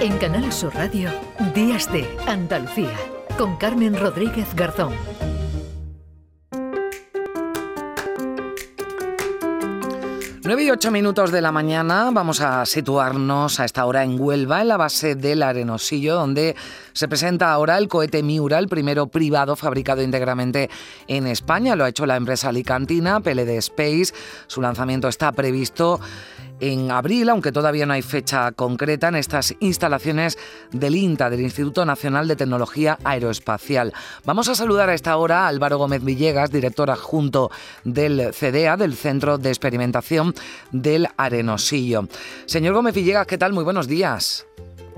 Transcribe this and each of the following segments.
En Canal Sur Radio, Días de Andalucía, con Carmen Rodríguez Garzón. 9 y 8 minutos de la mañana vamos a situarnos a esta hora en Huelva, en la base del Arenosillo, donde se presenta ahora el cohete Miura, el primero privado fabricado íntegramente en España. Lo ha hecho la empresa alicantina PLD Space. Su lanzamiento está previsto en abril, aunque todavía no hay fecha concreta, en estas instalaciones del INTA, del Instituto Nacional de Tecnología Aeroespacial. Vamos a saludar a esta hora a Álvaro Gómez Villegas, director adjunto del CDA, del Centro de Experimentación del Arenosillo. Señor Gómez Villegas, ¿qué tal? Muy buenos días.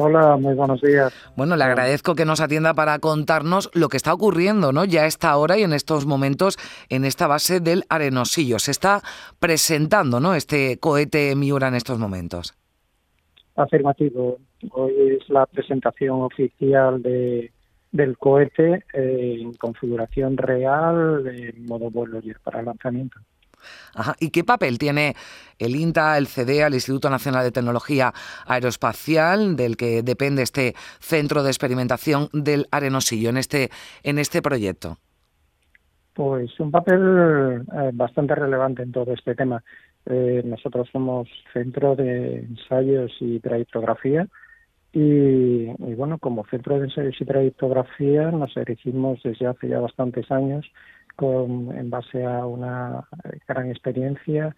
Hola, muy buenos días. Bueno, le agradezco que nos atienda para contarnos lo que está ocurriendo, ¿no? Ya a esta hora y en estos momentos en esta base del Arenosillo. Se está presentando, ¿no? Este cohete Miura en estos momentos. Afirmativo. Hoy es la presentación oficial de, del cohete en configuración real, en modo vuelo y para lanzamiento. ¿Y qué papel tiene el INTA, el CDEA, el Instituto Nacional de Tecnología Aeroespacial, del que depende este centro de experimentación del Arenosillo en este, en este proyecto? Pues un papel eh, bastante relevante en todo este tema. Eh, nosotros somos centro de ensayos y trayectografía y, bueno, como centro de ensayos y trayectografía nos erigimos desde hace ya bastantes años en base a una gran experiencia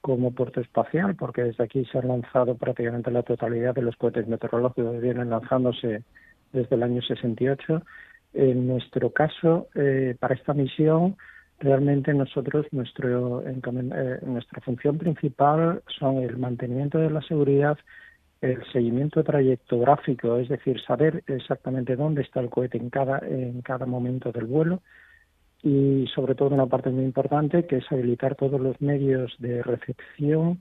como puerto espacial, porque desde aquí se han lanzado prácticamente la totalidad de los cohetes meteorológicos que vienen lanzándose desde el año 68. En nuestro caso, eh, para esta misión, realmente nosotros, nuestro, eh, nuestra función principal son el mantenimiento de la seguridad, el seguimiento trayectográfico, es decir, saber exactamente dónde está el cohete en cada, en cada momento del vuelo, y sobre todo una parte muy importante que es habilitar todos los medios de recepción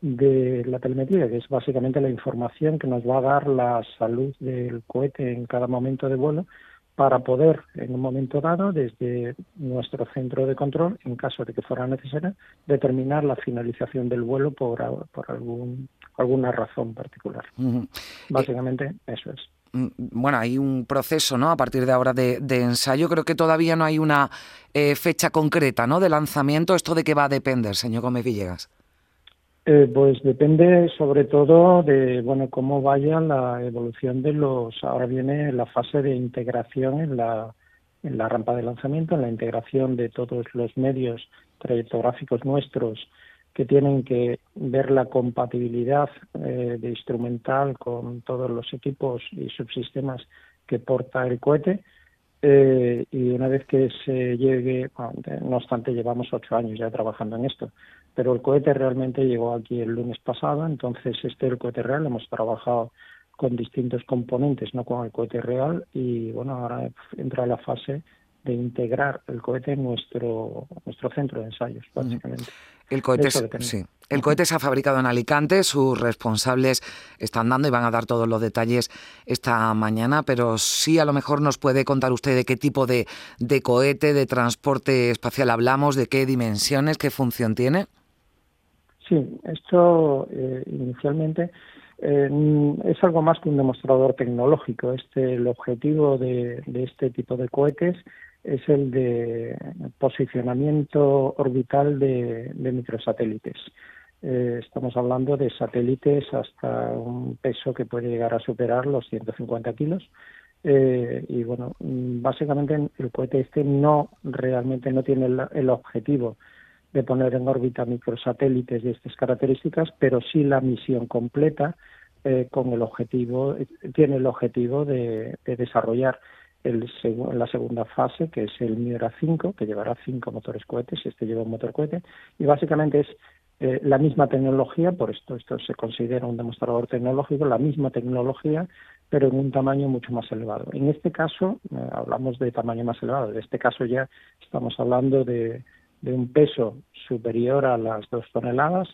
de la telemetría, que es básicamente la información que nos va a dar la salud del cohete en cada momento de vuelo para poder, en un momento dado, desde nuestro centro de control, en caso de que fuera necesario, determinar la finalización del vuelo por, por algún, alguna razón particular. Básicamente, eso es. Mm, bueno, hay un proceso, ¿no? A partir de ahora de, ensayo. Creo que todavía no hay una eh, fecha concreta, ¿no? De lanzamiento. ¿Esto de qué va a depender, señor Gómez Villegas? Eh, pues depende sobre todo de, bueno, cómo vaya la evolución de los. Ahora viene la fase de integración en la, en la rampa de lanzamiento, en la integración de todos los medios trayectográficos nuestros que tienen que ver la compatibilidad eh, de instrumental con todos los equipos y subsistemas que porta el cohete. Eh, y una vez que se llegue, no obstante, llevamos ocho años ya trabajando en esto, pero el cohete realmente llegó aquí el lunes pasado, entonces este es el cohete real, hemos trabajado con distintos componentes, no con el cohete real, y bueno, ahora entra la fase de integrar el cohete en nuestro, nuestro centro de ensayos, básicamente. El cohete, sí. el cohete se ha fabricado en Alicante, sus responsables están dando y van a dar todos los detalles esta mañana, pero sí a lo mejor nos puede contar usted de qué tipo de, de cohete, de transporte espacial hablamos, de qué dimensiones, qué función tiene. Sí, esto eh, inicialmente eh, es algo más que un demostrador tecnológico. Este, el objetivo de, de este tipo de cohetes es el de posicionamiento orbital de, microsatélites. Eh, estamos hablando de satélites hasta un peso que puede llegar a superar los 150 kilos. Eh, y bueno, básicamente el cohete este no realmente no tiene el, objetivo de poner en órbita microsatélites de estas características, pero sí la misión completa eh, con el objetivo tiene el objetivo de desarrollar el, la segunda fase, que es el Miura 5, que llevará cinco motores cohetes, este lleva un motor cohete, y básicamente es eh, la misma tecnología, por esto esto se considera un demostrador tecnológico, la misma tecnología, pero en un tamaño mucho más elevado. En este caso, eh, hablamos de tamaño más elevado, en este caso ya estamos hablando de, de un peso superior a las dos toneladas,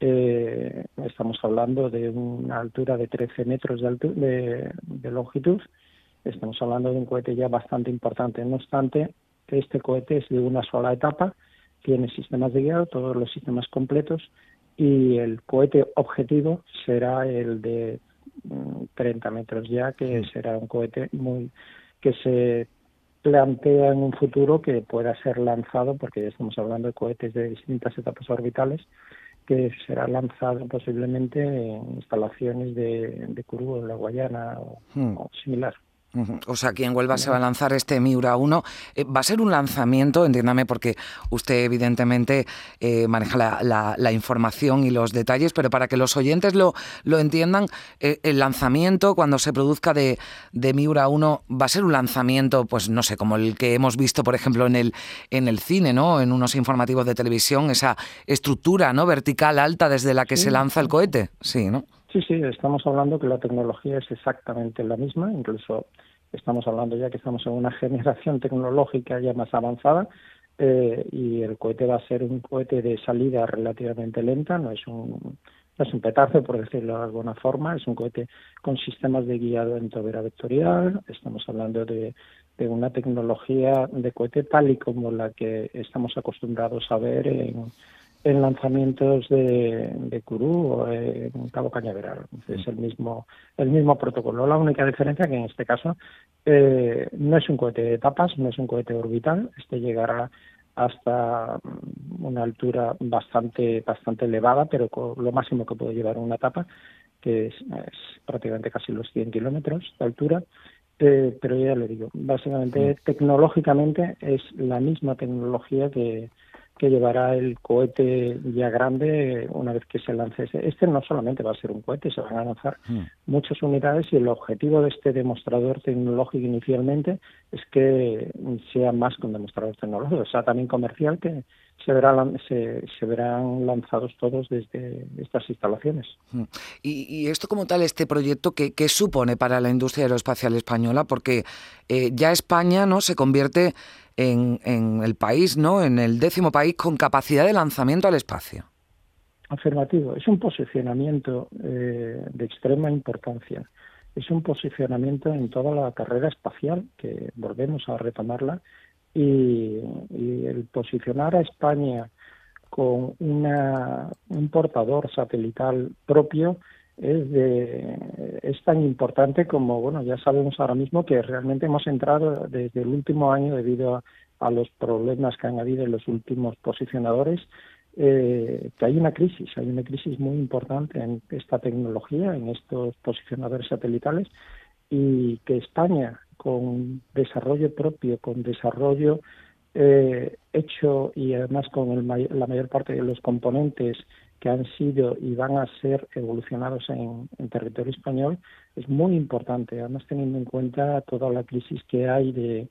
eh, estamos hablando de una altura de 13 metros de, de longitud, Estamos hablando de un cohete ya bastante importante. No obstante, este cohete es de una sola etapa, tiene sistemas de guiado, todos los sistemas completos, y el cohete objetivo será el de 30 metros ya, que será un cohete muy que se plantea en un futuro que pueda ser lanzado, porque ya estamos hablando de cohetes de distintas etapas orbitales, que será lanzado posiblemente en instalaciones de, de en la Guayana o hmm. similar. O sea, aquí en Huelva se va a lanzar este Miura 1. Eh, va a ser un lanzamiento, entiéndame, porque usted evidentemente eh, maneja la, información y los detalles, pero para que los oyentes lo, lo entiendan, eh, el lanzamiento cuando se produzca de, de, Miura 1 va a ser un lanzamiento, pues no sé, como el que hemos visto, por ejemplo, en el, en el cine, ¿no? En unos informativos de televisión, esa estructura, ¿no? Vertical alta desde la que se lanza el cohete. Sí, ¿no? Sí, sí, estamos hablando que la tecnología es exactamente la misma, incluso estamos hablando ya que estamos en una generación tecnológica ya más avanzada eh, y el cohete va a ser un cohete de salida relativamente lenta, no es un no es un petazo, por decirlo de alguna forma, es un cohete con sistemas de guiado en tobera vectorial, estamos hablando de, de una tecnología de cohete tal y como la que estamos acostumbrados a ver en, en lanzamientos de, de o en Cabo Cañaveral. Es el mismo, el mismo protocolo. La única diferencia que en este caso eh, no es un cohete de etapas, no es un cohete orbital. Este llegará hasta una altura bastante, bastante elevada, pero con lo máximo que puede llevar una etapa, que es, prácticamente casi los 100 kilómetros de altura. Eh, pero ya le digo, básicamente tecnológicamente es la misma tecnología que, que llevará el cohete ya grande una vez que se lance. Este no solamente va a ser un cohete, se van a lanzar hmm. muchas unidades y el objetivo de este demostrador tecnológico inicialmente es que sea más que un demostrador tecnológico, o sea también comercial que se, verán, se, verán lanzados todos desde estas instalaciones. Hmm. Y, esto como tal, este proyecto, ¿qué, qué supone para la industria aeroespacial española? Porque eh, ya España no se convierte en, el país, ¿no? En el décimo país con capacidad de lanzamiento al espacio. Afirmativo. Es un posicionamiento eh, de extrema importancia. Es un posicionamiento en toda la carrera espacial, que volvemos a retomarla, y, el posicionar a España con una, un portador satelital propio es, de, es tan importante como, bueno, ya sabemos ahora mismo que realmente hemos entrado desde el último año debido a, los problemas que han habido en los últimos posicionadores, eh, que hay una crisis, hay una crisis muy importante en esta tecnología, en estos posicionadores satelitales, y que España, con desarrollo propio, con desarrollo eh, hecho y además con el, la mayor parte de los componentes que han sido y van a ser evolucionados en, territorio español es muy importante, además teniendo en cuenta toda la crisis que hay de,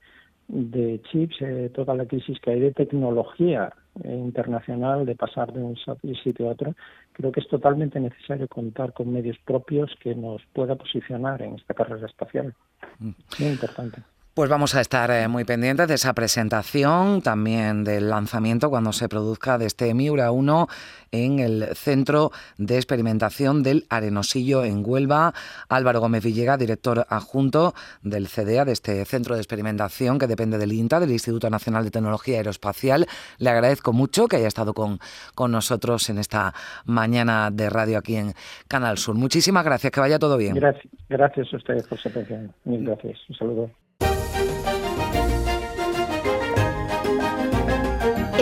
de chips, eh, toda la crisis que hay de tecnología internacional, de pasar de un sitio a otro, creo que es totalmente necesario contar con medios propios que nos pueda posicionar en esta carrera espacial. Mm. Muy importante. Pues vamos a estar eh, muy pendientes de esa presentación, también del lanzamiento cuando se produzca de este Miura 1 en el Centro de Experimentación del Arenosillo en Huelva. Álvaro Gómez Villega, director adjunto del CDA, de este Centro de Experimentación que depende del INTA, del Instituto Nacional de Tecnología Aeroespacial. Le agradezco mucho que haya estado con, con nosotros en esta mañana de radio aquí en Canal Sur. Muchísimas gracias, que vaya todo bien. Gracias, gracias a ustedes por su atención. Mil gracias. Un saludo.